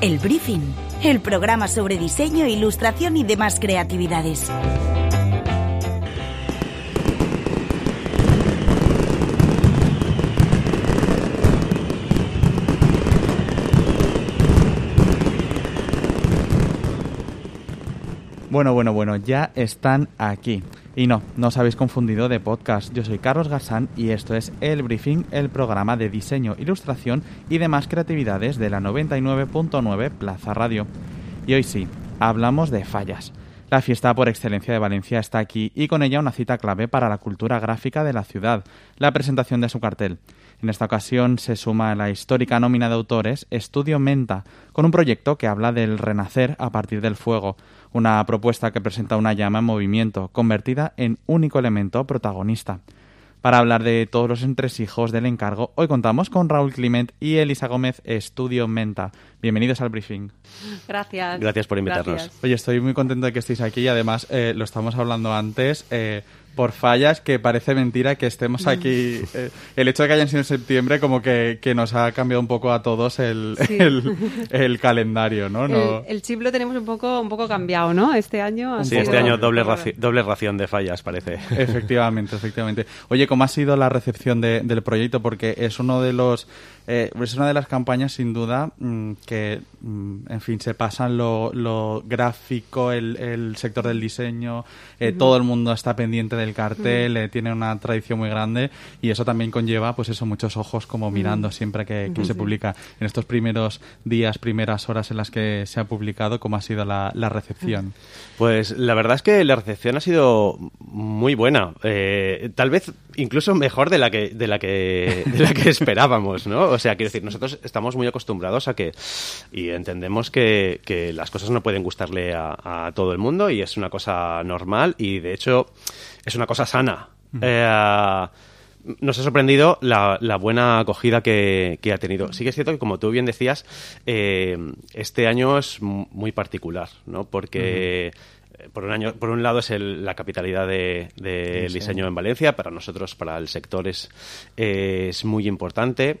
El Briefing, el programa sobre diseño, ilustración y demás creatividades. Bueno, bueno, bueno, ya están aquí. Y no, no os habéis confundido de podcast. Yo soy Carlos Garzán y esto es El Briefing, el programa de diseño, ilustración y demás creatividades de la 99.9 Plaza Radio. Y hoy sí, hablamos de fallas. La fiesta por excelencia de Valencia está aquí y con ella una cita clave para la cultura gráfica de la ciudad, la presentación de su cartel. En esta ocasión se suma la histórica nómina de autores Estudio Menta, con un proyecto que habla del renacer a partir del fuego, una propuesta que presenta una llama en movimiento, convertida en único elemento protagonista. Para hablar de todos los entresijos del encargo, hoy contamos con Raúl Clement y Elisa Gómez, Estudio Menta. Bienvenidos al briefing. Gracias. Gracias por invitarnos. Gracias. Oye, estoy muy contento de que estéis aquí y además eh, lo estamos hablando antes. eh, por fallas que parece mentira que estemos aquí. eh, el hecho de que hayan sido en septiembre como que, que nos ha cambiado un poco a todos el, Sí. el, el calendario, ¿no? no El, el chip lo tenemos un poco, un poco cambiado, ¿no? Este año. Sí, sido- este año doble, raci- doble ración de fallas, parece. Efectivamente, efectivamente. Oye, ¿cómo ha sido la recepción de- del proyecto? Porque es uno de los, eh, es una de las campañas sin duda mm, que, mm, en fin, se pasan lo, lo gráfico, el, el sector del diseño, eh, todo el mundo está pendiente del cartel, eh, tiene una tradición muy grande y eso también conlleva, pues eso, muchos ojos como mirando siempre que, que se publica. En estos primeros días, primeras horas en las que se ha publicado, ¿cómo ha sido la, la recepción? Pues la verdad es que la recepción ha sido muy buena. Eh, tal vez incluso mejor de la que, de la que, de la que esperábamos, ¿no? O sea, quiero decir, nosotros estamos muy acostumbrados a que, y entendemos que, que las cosas no pueden gustarle a, a todo el mundo y es una cosa normal y de hecho es una cosa sana. Eh, nos ha sorprendido la, la buena acogida que, que ha tenido. Sí que es cierto que, como tú bien decías, eh, este año es mu- muy particular, ¿no? Porque... eh, Por un, año, por un lado es el- la capitalidad de- del diseño en Valencia, para nosotros, para el sector es, es muy importante.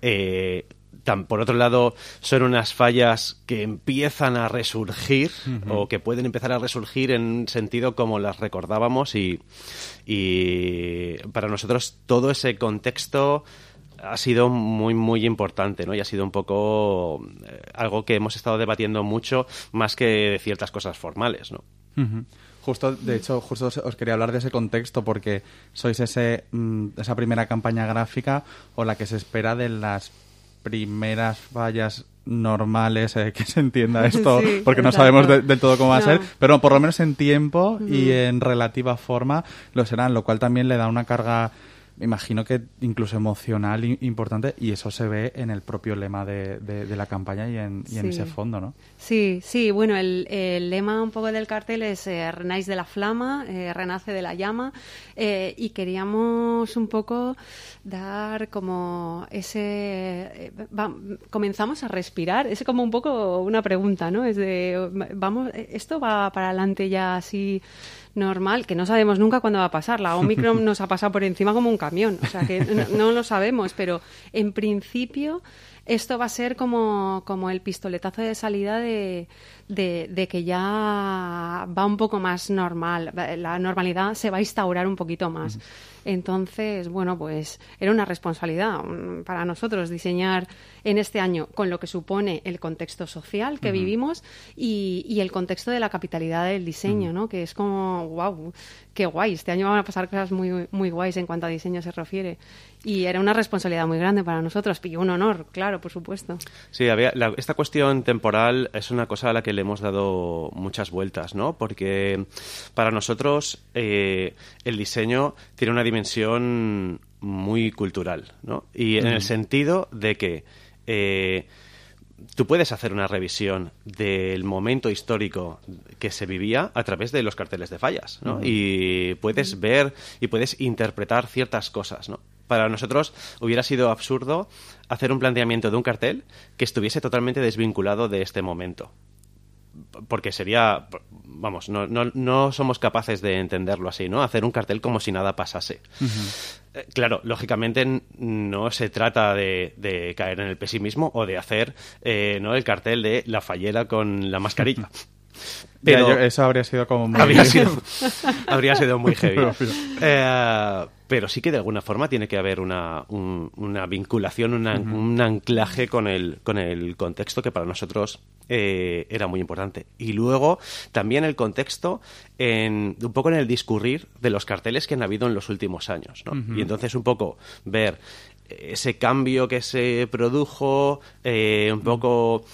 Eh, tan- por otro lado, son unas fallas que empiezan a resurgir o que pueden empezar a resurgir en un sentido como las recordábamos y, y para nosotros todo ese contexto ha sido muy muy importante, ¿no? Y ha sido un poco eh, algo que hemos estado debatiendo mucho más que de ciertas cosas formales, ¿no? Justo, de hecho, justo os, os quería hablar de ese contexto porque sois ese, mm, esa primera campaña gráfica o la que se espera de las primeras fallas normales, eh, que se entienda esto, Sí, porque no exacto. sabemos de- del todo cómo va a ser, pero por lo menos en tiempo y en relativa forma lo serán, lo cual también le da una carga, imagino que incluso emocional importante, y eso se ve en el propio lema de, de- de la campaña y en, y en Sí. ese fondo, ¿no? Sí, sí, bueno, el, el lema un poco del cartel es eh, Renáis de la flama, eh, renace de la llama, eh, y queríamos un poco dar como ese... eh, va- comenzamos a respirar, es como un poco una pregunta, ¿no? Es de, vamos, esto va para adelante ya así normal, que no sabemos nunca cuándo va a pasar. La Omicron nos ha pasado por encima como un camión, o sea que no, no lo sabemos, pero en principio esto va a ser como, como el pistoletazo de salida de, de, de que ya va un poco más normal. La normalidad se va a instaurar un poquito más. Entonces, bueno, pues era una responsabilidad mm, para nosotros diseñar en este año con lo que supone el contexto social que vivimos y, y el contexto de la capitalidad del diseño, ¿no? Que es como, wow, qué guay. Este año van a pasar cosas muy, muy guays en cuanto a diseño se refiere. Y era una responsabilidad muy grande para nosotros y un honor, claro, por supuesto. Sí, había, la- esta cuestión temporal es una cosa a la que le hemos dado muchas vueltas, ¿no? Porque para nosotros eh, el diseño tiene una dimensión muy cultural, ¿no? Y en el sentido de que eh, tú puedes hacer una revisión del momento histórico que se vivía a través de los carteles de fallas, ¿no? Y puedes ver y puedes interpretar ciertas cosas, ¿no? Para nosotros hubiera sido absurdo hacer un planteamiento de un cartel que estuviese totalmente desvinculado de este momento. porque sería, vamos, no, no, no, somos capaces de entenderlo así, ¿no? Hacer un cartel como si nada pasase. Eh, claro, lógicamente no se trata de, caer en el pesimismo o de hacer eh, ¿no? el cartel de la fallera con la mascarilla. Pero eso habría sido como muy... Habría sido, habría sido muy heavy. Eh, pero sí que de alguna forma tiene que haber una, una vinculación, un anclaje con el, con el contexto que para nosotros eh, era muy importante. Y luego también el contexto en, un poco en el discurrir de los carteles que han habido en los últimos años. ¿no? Y entonces un poco ver ese cambio que se produjo, eh, un poco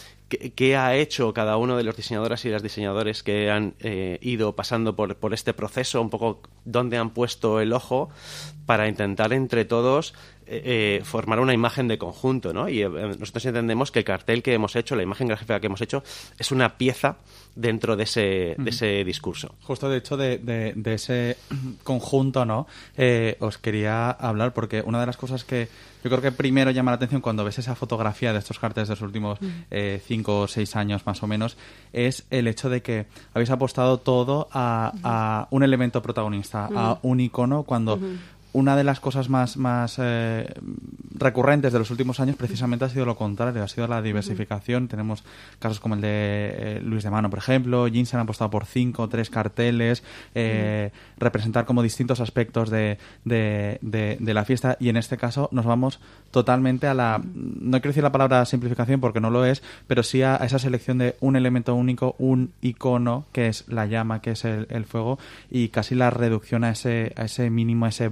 qué, ha hecho cada uno de los diseñadores y las diseñadores que han eh, ido pasando por, por, este proceso, un poco dónde han puesto el ojo para intentar entre todos eh, eh, formar una imagen de conjunto, ¿no? Y nosotros entendemos que el cartel que hemos hecho, la imagen gráfica que hemos hecho, es una pieza dentro de ese, de ese discurso. Justo de hecho de, de, ese conjunto, ¿no? os quería hablar porque una de las cosas que yo creo que primero llama la atención cuando ves esa fotografía de estos carteles de los últimos eh, cinco o seis años más o menos, es el hecho de que habéis apostado todo a, un elemento protagonista, a un icono, cuando una de las cosas más, más eh, recurrentes de los últimos años precisamente ha sido lo contrario, ha sido la diversificación. Tenemos casos como el de eh, Luis de Mano, por ejemplo, Jinsen ha apostado por cinco, tres carteles, eh, representar como distintos aspectos de, de, de, la fiesta y en este caso nos vamos totalmente a la, no quiero decir la palabra simplificación porque no lo es, pero sí a, esa selección de un elemento único, un icono que es la llama, que es el, fuego y casi la reducción a ese, a ese mínimo, a ese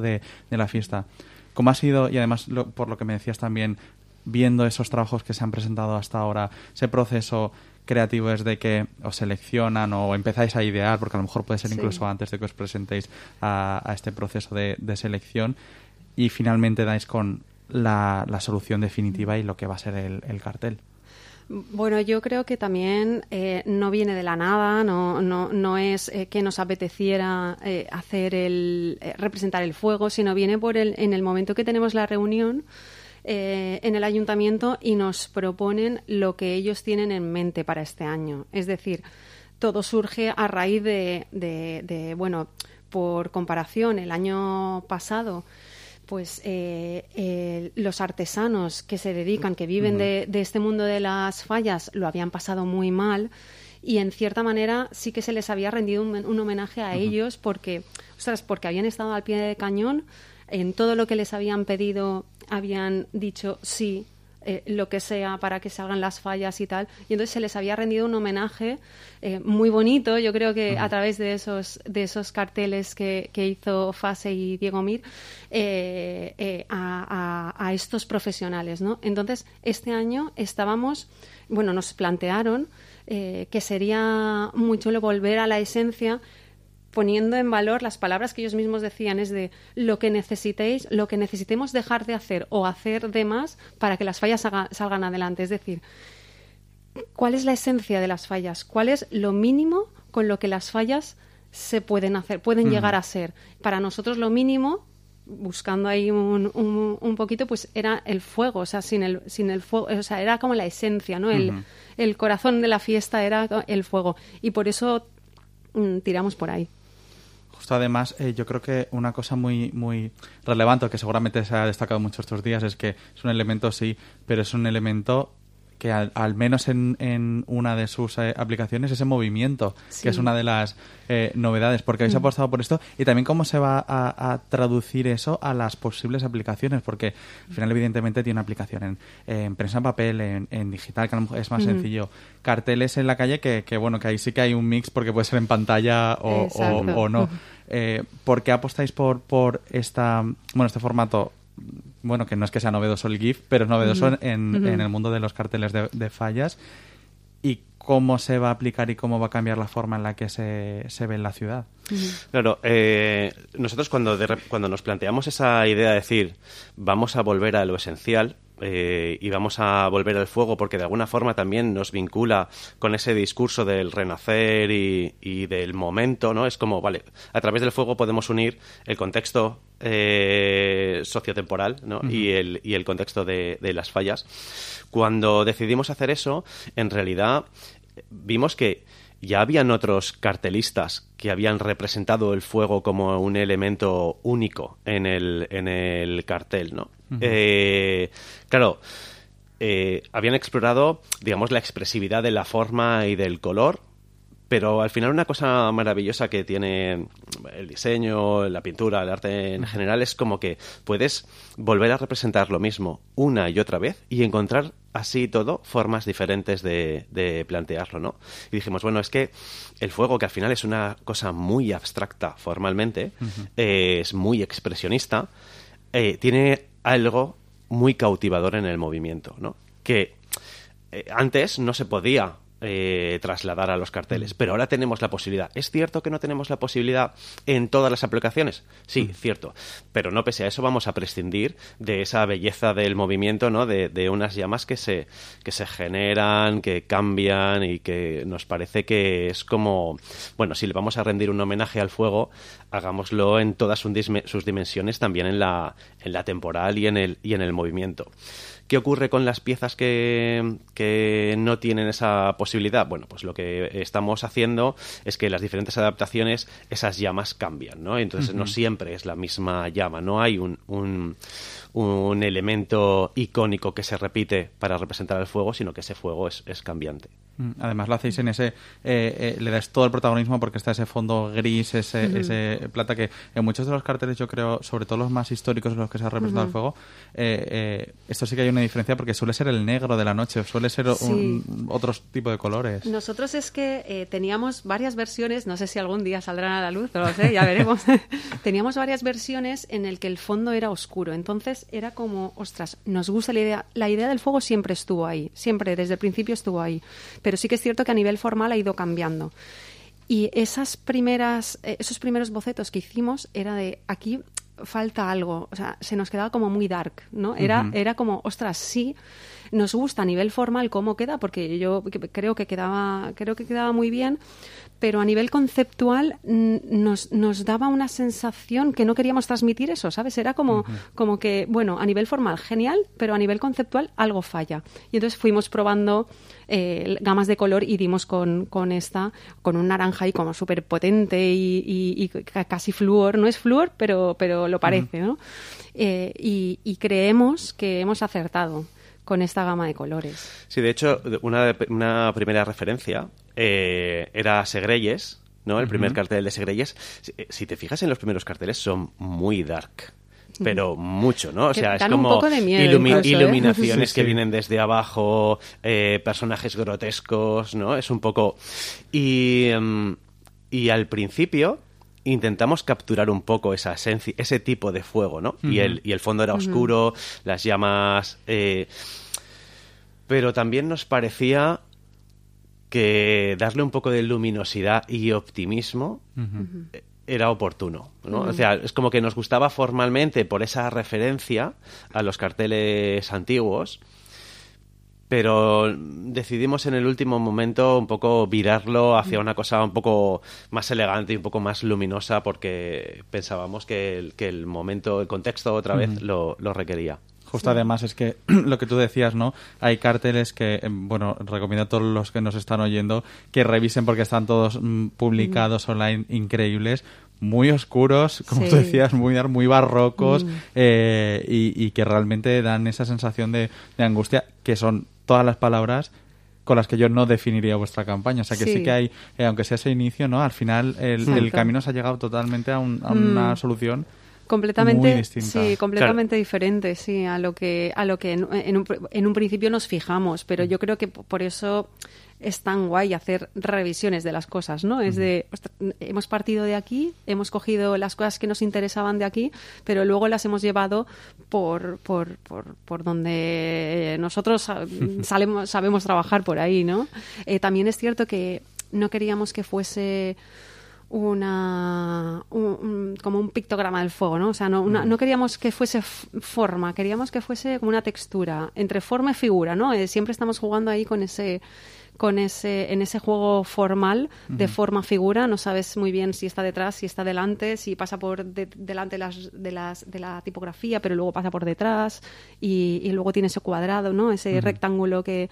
de, la fiesta. ¿Cómo ha sido, y además por lo que me decías también, viendo esos trabajos que se han presentado hasta ahora, ese proceso creativo es de que os seleccionan o empezáis a idear, porque a lo mejor puede ser incluso antes de que os presentéis a, este proceso de, selección y finalmente dais con la, solución definitiva y lo que va a ser el cartel. Bueno, yo creo que también eh, no viene de la nada, no, no, no es eh, que nos apeteciera eh, hacer el representar el fuego, sino viene por el, en el momento que tenemos la reunión en el ayuntamiento y nos proponen lo que ellos tienen en mente para este año. Es decir, todo surge a raíz de, de bueno, por comparación, el año pasado pues eh, eh, los artesanos que se dedican, que viven de, este mundo de las fallas, lo habían pasado muy mal y en cierta manera sí que se les había rendido un, homenaje a ellos porque, ostras, porque habían estado al pie de cañón, en todo lo que les habían pedido habían dicho sí, eh, lo que sea para que salgan las fallas y tal. Y entonces se les había rendido un homenaje eh, muy bonito, yo creo que a través de esos, de esos carteles que, que hizo Fase y Diego Mir eh, a, a, estos profesionales. ¿no? Entonces, este año estábamos, bueno, nos plantearon que sería muy chulo volver a la esencia poniendo en valor las palabras que ellos mismos decían, es de lo que necesitéis, lo que necesitemos dejar de hacer o hacer de más para que las fallas salgan adelante. Es decir, ¿cuál es la esencia de las fallas? ¿Cuál es lo mínimo con lo que las fallas se pueden hacer, pueden llegar a ser? Para nosotros lo mínimo buscando ahí un, un, poquito, pues era el fuego, o sea, sin el, sin el fuego, o sea, era como la esencia, ¿no? El, el corazón de la fiesta era el fuego. Y por eso mm, tiramos por ahí. Justo además, eh, yo creo que una cosa muy, muy relevante, que seguramente se ha destacado mucho estos días, es que es un elemento, sí, pero es un elemento que al, menos en, en, una de sus eh, aplicaciones ese movimiento, que es una de las eh, novedades, porque habéis mm. apostado por esto, y también cómo se va a, traducir eso a las posibles aplicaciones, porque al final evidentemente tiene una aplicación en, prensa en papel, en, digital, que es más sencillo, carteles en la calle, que, que, bueno, que ahí sí que hay un mix porque puede ser en pantalla o, o, no. Eh, ¿Por qué apostáis por, por esta, bueno, este formato bueno, que no es que sea novedoso el GIF, pero es novedoso en, el mundo de los carteles de, fallas. ¿Y cómo se va a aplicar y cómo va a cambiar la forma en la que se, se ve en la ciudad? Claro, eh, nosotros cuando, cuando nos planteamos esa idea de decir vamos a volver a lo esencial, eh, y vamos a volver al fuego porque de alguna forma también nos vincula con ese discurso del renacer y, del momento, ¿no? Es como, vale, a través del fuego podemos unir el contexto eh, sociotemporal ¿no? y, el, y el contexto de, de las fallas. Cuando decidimos hacer eso, en realidad vimos que ya habían otros cartelistas que habían representado el fuego como un elemento único en el, en el cartel, ¿no? Eh, claro, eh, habían explorado, digamos, la expresividad de la forma y del color pero al final una cosa maravillosa que tiene el diseño, la pintura, el arte en general es como que puedes volver a representar lo mismo una y otra vez y encontrar así todo formas diferentes de, plantearlo, ¿no? Y dijimos, bueno, es que el fuego, que al final es una cosa muy abstracta formalmente, es muy expresionista, eh, tiene algo muy cautivador en el movimiento, ¿no? Que eh, antes no se podía eh, trasladar a los carteles. Pero ahora tenemos la posibilidad. ¿Es cierto que no tenemos la posibilidad en todas las aplicaciones? Sí, mm. cierto. Pero no pese a eso vamos a prescindir de esa belleza del movimiento, ¿no? De, unas llamas que se, que se generan, que cambian y que nos parece que es como, bueno, si le vamos a rendir un homenaje al fuego, hagámoslo en todas sus dimensiones, también en la, en la temporal y en el, y en el movimiento. ¿Qué ocurre con las piezas que, que, no tienen esa posibilidad? Bueno, pues lo que estamos haciendo es que las diferentes adaptaciones, esas llamas cambian, ¿no? Entonces no siempre es la misma llama, no hay un, un, un, elemento icónico que se repite para representar el fuego, sino que ese fuego es, es cambiante. Mm, además lo hacéis en ese, eh, eh, le das todo el protagonismo porque está ese fondo gris, ese, ese plata que en muchos de los carteles yo creo, sobre todo los más históricos en los que se ha representado el fuego, eh, esto sí que hay una diferencia porque suele ser el negro de la noche, suele ser un, otro tipo de colores. Nosotros es que teníamos varias versiones, no sé si algún día saldrán a la luz, no lo sé, ya veremos. teníamos varias versiones en el que el fondo era oscuro, entonces era como, ostras, nos gusta la idea, la idea del fuego siempre estuvo ahí, siempre desde el principio estuvo ahí pero sí que es cierto que a nivel formal ha ido cambiando. Y esas primeras, eh, esos primeros bocetos que hicimos era de aquí falta algo, o sea, se nos quedaba como muy dark, ¿no? Era, era como, ostras, sí, nos gusta a nivel formal cómo queda, porque yo creo que quedaba, creo que quedaba muy bien, pero a nivel conceptual nos, nos, daba una sensación que no queríamos transmitir eso, ¿sabes? Era como, como que, bueno, a nivel formal genial, pero a nivel conceptual algo falla. Y entonces fuimos probando eh, gamas de color y dimos con, con esta, con un naranja y como súper potente y, casi flúor. No es flúor, pero, pero lo parece, ¿no? Eh, y, y creemos que hemos acertado con esta gama de colores. Sí, de hecho, una, una primera referencia eh, era Segreyes, ¿no? El primer cartel de Segreyes. Eh, si, te fijas en los primeros carteles, son muy dark pero mucho, ¿no? O sea, es como ¿eh? iluminaciones que vienen desde abajo, personajes grotescos, ¿no? Es un poco... Y, em, y al principio intentamos capturar un poco esa esencia, ese tipo de fuego, ¿no? y, el, y el fondo era oscuro, las llamas pero también nos parecía que darle un poco de luminosidad y optimismo era oportuno. ¿no? O sea, es como que nos gustaba formalmente por esa referencia a los carteles antiguos, pero decidimos en el último momento un poco virarlo hacia una cosa un poco más elegante y un poco más luminosa porque pensábamos que el, que el momento, el contexto otra vez lo requería. Justo además es que lo que tú decías, ¿no? Hay carteles que, em, bueno, recomiendo a todos los que nos están oyendo que revisen porque están todos mm, publicados online increíbles, muy oscuros, como tú decías, muy, muy barrocos mm. eh, y, que realmente dan esa sensación de, angustia que son todas las palabras con las que yo no definiría vuestra campaña. O sea que sí, que hay, eh, aunque sea ese inicio, ¿no? Al final el, camino se ha llegado totalmente a, una mm. solución completamente sí completamente diferente sí a lo que a lo que en, un, en, un, principio nos fijamos pero yo creo que por eso es tan guay hacer revisiones de las cosas no es de hemos partido de aquí hemos cogido las cosas que nos interesaban de aquí pero luego las hemos llevado por por, por, por donde nosotros salemos, sabemos trabajar por ahí no eh, también es cierto que no queríamos que fuese una como un pictograma del fuego, ¿no? O sea, no, no queríamos que fuese forma, queríamos que fuese como una textura entre forma y figura, ¿no? Eh, siempre estamos jugando ahí con ese con ese en ese juego formal de forma figura no sabes muy bien si está detrás si está delante si pasa por delante de las, de las de la tipografía pero luego pasa por detrás y, luego tiene ese cuadrado no ese rectángulo que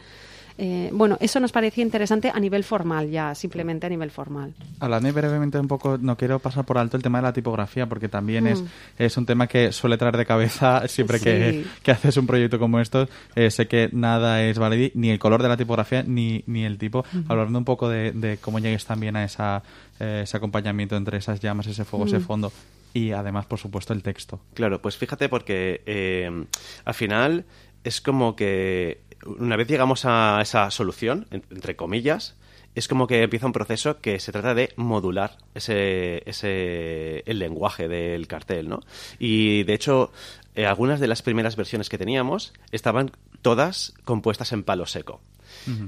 Eh, bueno, eso nos parecía interesante a nivel formal, ya, simplemente a nivel formal. Hablando brevemente un poco, no quiero pasar por alto el tema de la tipografía, porque también es, mm. es un tema que suele traer de cabeza siempre que, haces un proyecto como estos. Eh, sé que nada es válido, ni el color de la tipografía, ni, ni el tipo. Hablando un poco de, cómo llegues también a esa, eh, ese acompañamiento entre esas llamas, ese fuego, ese mm. fondo y además, por supuesto, el texto. Claro, pues fíjate porque eh, al final es como que una vez llegamos a esa solución, entre comillas, es como que empieza un proceso que se trata de modular ese, ese el lenguaje del cartel, ¿no? Y de hecho, eh, algunas de las primeras versiones que teníamos estaban todas compuestas en palo seco.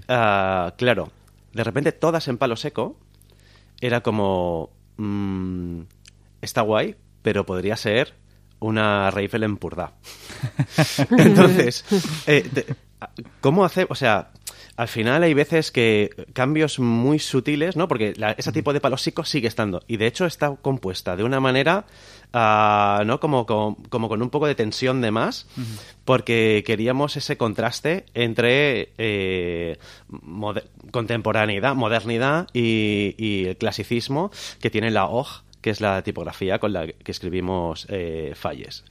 Ah, claro, de repente todas en palo seco era como mm, está guay, pero podría ser una rifle en Purdá. Entonces, eh, ¿cómo hacer? O sea, al final hay veces que cambios muy sutiles, ¿no? Porque ese tipo de palosico sigue estando. Y de hecho está compuesta de una manera, ah, ¿no? Como, como, con un poco de tensión de más, porque queríamos ese contraste entre eh, contemporaneidad, modernidad y, el clasicismo que tiene la OG que es la tipografía con la que escribimos eh, falles.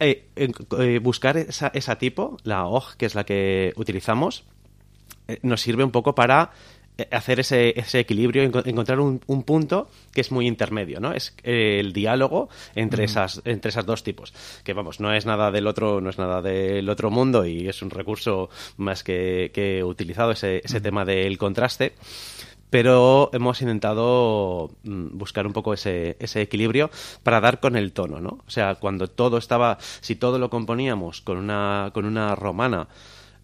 Eh, eh, buscar esa, esa, tipo, la OG, que es la que utilizamos, nos sirve un poco para hacer ese, ese equilibrio, encontrar un, punto que es muy intermedio, ¿no? Es el diálogo entre esas, entre esas dos tipos. Que vamos, no es nada del otro, no es nada del otro mundo y es un recurso más que, que utilizado ese, ese tema del contraste pero hemos intentado mm, buscar un poco ese, ese, equilibrio para dar con el tono, ¿no? O sea, cuando todo estaba, si todo lo componíamos con una, con una romana,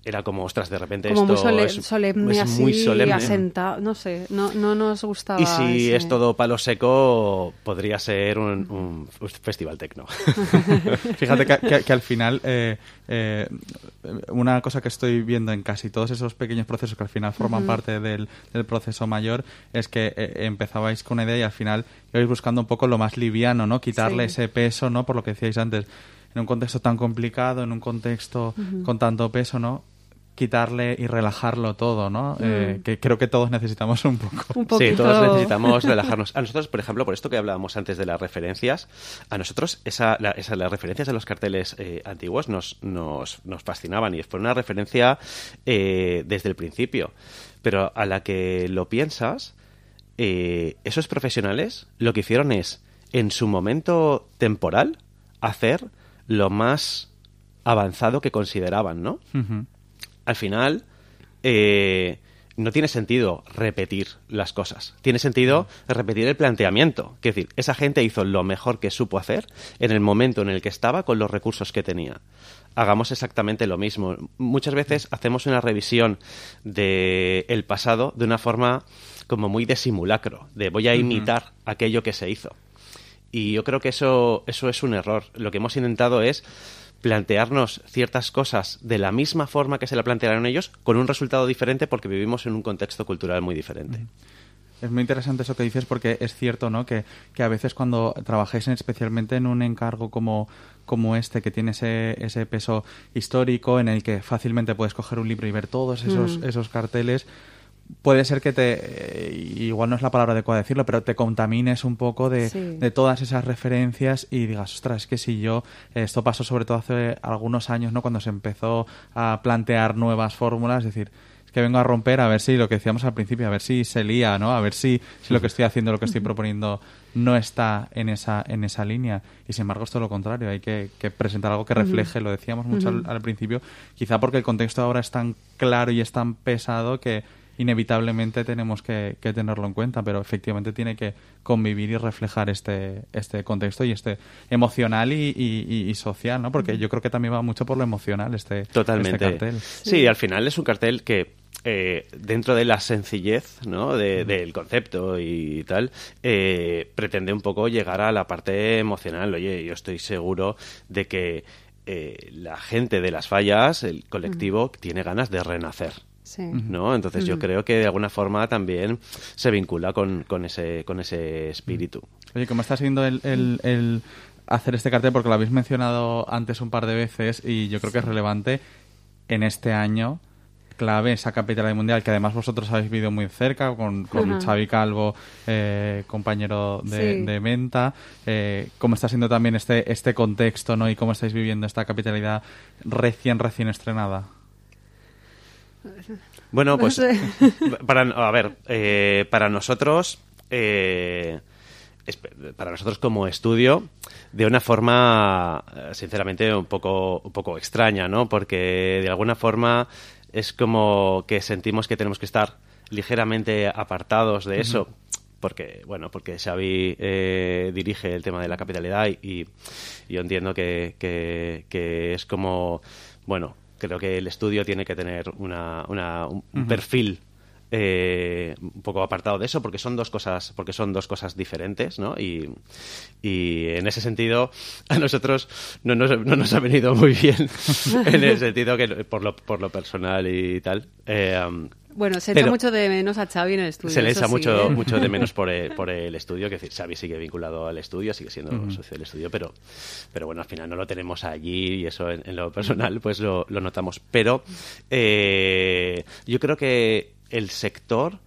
era como, ostras, de repente esto es, solemne muy solemne. asentado, no sé, no, no nos gustaba. Y si es todo palo seco, podría ser un, festival tecno. Fíjate que, al final, eh, eh, una cosa que estoy viendo en casi todos esos pequeños procesos que al final forman parte del, proceso mayor es que eh, empezabais con una idea y al final ibais buscando un poco lo más liviano, ¿no? Quitarle ese peso, ¿no? Por lo que decíais antes en un contexto tan complicado, en un contexto con tanto peso, ¿no? Quitarle y relajarlo todo, ¿no? Eh, mm. que creo que todos necesitamos un poco. sí, todos necesitamos relajarnos. A nosotros, por ejemplo, por esto que hablábamos antes de las referencias, a nosotros esa, las referencias de los carteles eh, antiguos nos, nos, nos, fascinaban y fue una referencia eh, desde el principio. Pero a la que lo piensas, esos profesionales lo que hicieron es, en su momento temporal, hacer lo más avanzado que consideraban, ¿no? Al final eh, no tiene sentido repetir las cosas. Tiene sentido repetir el planteamiento. Es decir, esa gente hizo lo mejor que supo hacer en el momento en el que estaba con los recursos que tenía. Hagamos exactamente lo mismo. Muchas veces hacemos una revisión del el pasado de una forma como muy de simulacro, de voy a imitar aquello que se hizo. Y yo creo que eso, eso es un error. Lo que hemos intentado es plantearnos ciertas cosas de la misma forma que se la plantearon ellos, con un resultado diferente porque vivimos en un contexto cultural muy diferente. Es muy interesante eso que dices porque es cierto, ¿no? Que, a veces cuando trabajáis especialmente en un encargo como, como este, que tiene ese, ese peso histórico, en el que fácilmente puedes coger un libro y ver todos esos, mm. esos carteles, puede ser que te, eh, igual no es la palabra adecuada decirlo, pero te contamines un poco de, de, todas esas referencias y digas, ostras, es que si yo, esto pasó sobre todo hace algunos años, ¿no? Cuando se empezó a plantear nuevas fórmulas, es decir, es que vengo a romper a ver si lo que decíamos al principio, a ver si se lía, ¿no? A ver si, si lo que estoy haciendo, lo que estoy proponiendo no está en esa, en esa línea. Y sin embargo es todo lo contrario, hay que, presentar algo que refleje, lo decíamos mucho al principio, quizá porque el contexto ahora es tan claro y es tan pesado que inevitablemente tenemos que, tenerlo en cuenta, pero efectivamente tiene que convivir y reflejar este, este contexto y este emocional y, social, ¿no? Porque yo creo que también va mucho por lo emocional este, este Totalmente. cartel. Sí, al final es un cartel que eh, dentro de la sencillez ¿no? del concepto y tal, eh, pretende un poco llegar a la parte emocional. Oye, yo estoy seguro de que eh, la gente de las fallas, el colectivo, tiene ganas de renacer. ¿No? Entonces yo creo que de alguna forma también se vincula con, con ese, con ese espíritu. Oye, ¿cómo está siendo el, el, hacer este cartel? Porque lo habéis mencionado antes un par de veces y yo creo que es relevante en este año clave esa capitalidad mundial que además vosotros habéis vivido muy cerca con, con Xavi Calvo, eh, compañero de, Menta. Eh, ¿Cómo está siendo también este, este contexto ¿no? y cómo estáis viviendo esta capitalidad recién, recién estrenada? Bueno, pues para, a ver, eh, para nosotros, eh, para nosotros como estudio, de una forma, sinceramente, un poco, un poco extraña, ¿no? Porque de alguna forma es como que sentimos que tenemos que estar ligeramente apartados de eso. Porque, bueno, porque Xavi eh, dirige el tema de la capitalidad y, yo entiendo que, que, es como, bueno, creo que el estudio tiene que tener una, un perfil eh, un poco apartado de eso porque son dos cosas porque son dos cosas diferentes ¿no? y, en ese sentido a nosotros no nos, no nos ha venido muy bien en el sentido que por lo, por lo personal y tal eh, bueno, se echa mucho de menos a Xavi en el estudio. Se le echa mucho, ¿eh? mucho de menos por el, por el estudio, que decir, Xavi sigue vinculado al estudio, sigue siendo socio del estudio, pero, pero bueno, al final no lo tenemos allí y eso en, lo personal pues lo, lo notamos. Pero yo creo que el sector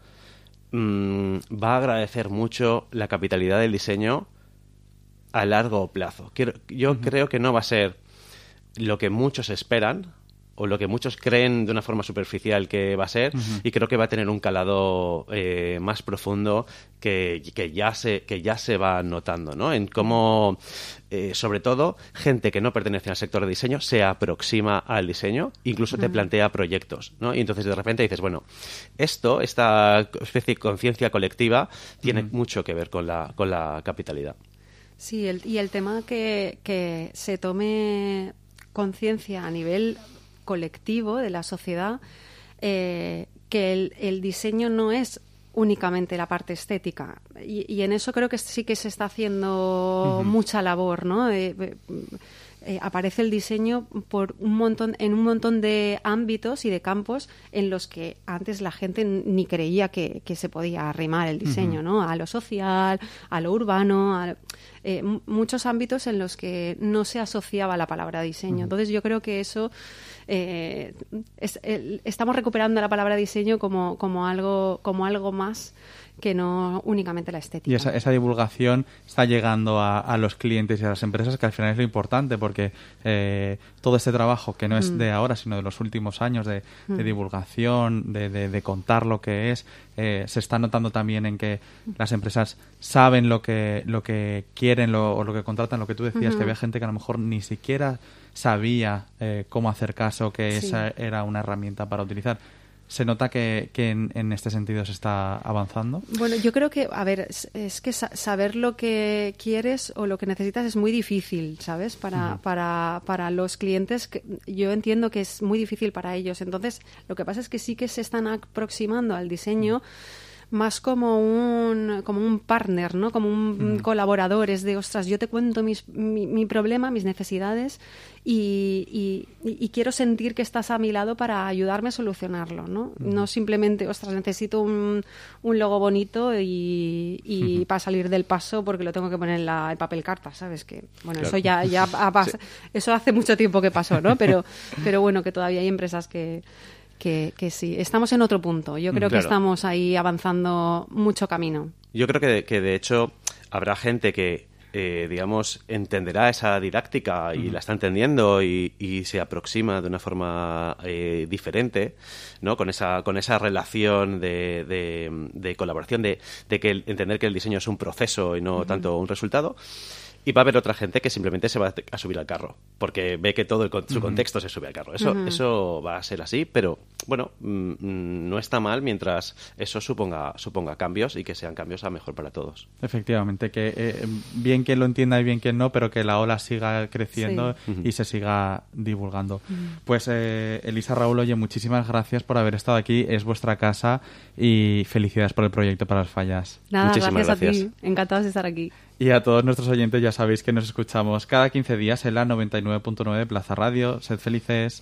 mm, va a agradecer mucho la capitalidad del diseño a largo plazo. yo creo que no va a ser lo que muchos esperan, o lo que muchos creen de una forma superficial que va a ser y creo que va a tener un calado eh, más profundo que, ya se que ya se va notando no en cómo eh, sobre todo gente que no pertenece al sector de diseño se aproxima al diseño incluso te plantea proyectos no y entonces de repente dices bueno esto esta especie de conciencia colectiva tiene mucho que ver con la con la capitalidad sí y el tema que, que se tome conciencia a nivel colectivo de la sociedad eh, que el, diseño no es únicamente la parte estética. Y, en eso creo que sí que se está haciendo mucha labor, ¿no? Eh, aparece el diseño por un montón, en un montón de ámbitos y de campos en los que antes la gente ni creía que, se podía arrimar el diseño, ¿no? A lo social, a lo urbano, a eh, muchos ámbitos en los que no se asociaba la palabra diseño. Entonces yo creo que eso eh, estamos recuperando la palabra diseño como, como, algo, como algo más que no únicamente la estética. Y esa, divulgación está llegando a, los clientes y a las empresas, que al final es lo importante, porque eh, todo este trabajo, que no es mm. de ahora, sino de los últimos años de, mm. divulgación, de, contar lo que es, eh, se está notando también en que las empresas saben lo que, lo que quieren o lo que contratan, lo que tú decías, que había gente que a lo mejor ni siquiera sabía eh, cómo hacer caso, que esa era una herramienta para utilizar. ¿Se nota que, que en, este sentido se está avanzando? Bueno, yo creo que, a ver, es, que saber lo que quieres o lo que necesitas es muy difícil, ¿sabes? Para, para, para los clientes, que yo entiendo que es muy difícil para ellos. Entonces, lo que pasa es que sí que se están aproximando al diseño más como un, como un partner, ¿no? Como un mm. colaborador. Es de, ostras, yo te cuento mis, mi, problema, mis necesidades y, y, quiero sentir que estás a mi lado para ayudarme a solucionarlo, ¿no? No simplemente, ostras, necesito un, un logo bonito y, y para salir del paso porque lo tengo que poner en la, el papel carta, ¿sabes? Que, bueno, eso ya, ya ha eso hace mucho tiempo que pasó, ¿no? Pero, pero bueno, que todavía hay empresas que que, sí, estamos en otro punto. Yo creo que estamos ahí avanzando mucho camino. Yo creo que, que de hecho habrá gente que, eh, digamos, entenderá esa didáctica y la está entendiendo y, se aproxima de una forma eh, diferente, ¿no? Con esa, con esa relación de, de, colaboración, de, de, que entender que el diseño es un proceso y no tanto un resultado. Y va a haber otra gente que simplemente se va a subir al carro, porque ve que todo su contexto se sube al carro. Eso, eso va a ser así, pero bueno, mm, mm, no está mal mientras eso suponga, suponga cambios y que sean cambios a mejor para todos. Efectivamente, que eh, bien que lo entienda y bien que no, pero que la ola siga creciendo y se siga divulgando. Pues eh, Elisa Raúl, oye, muchísimas gracias por haber estado aquí. Es vuestra casa y felicidades por el proyecto para las fallas. Nada, gracias, a ti. Encantados de estar aquí. Y a todos nuestros oyentes ya sabéis que nos escuchamos cada 15 días en la 99.9 Plaza Radio. Sed felices.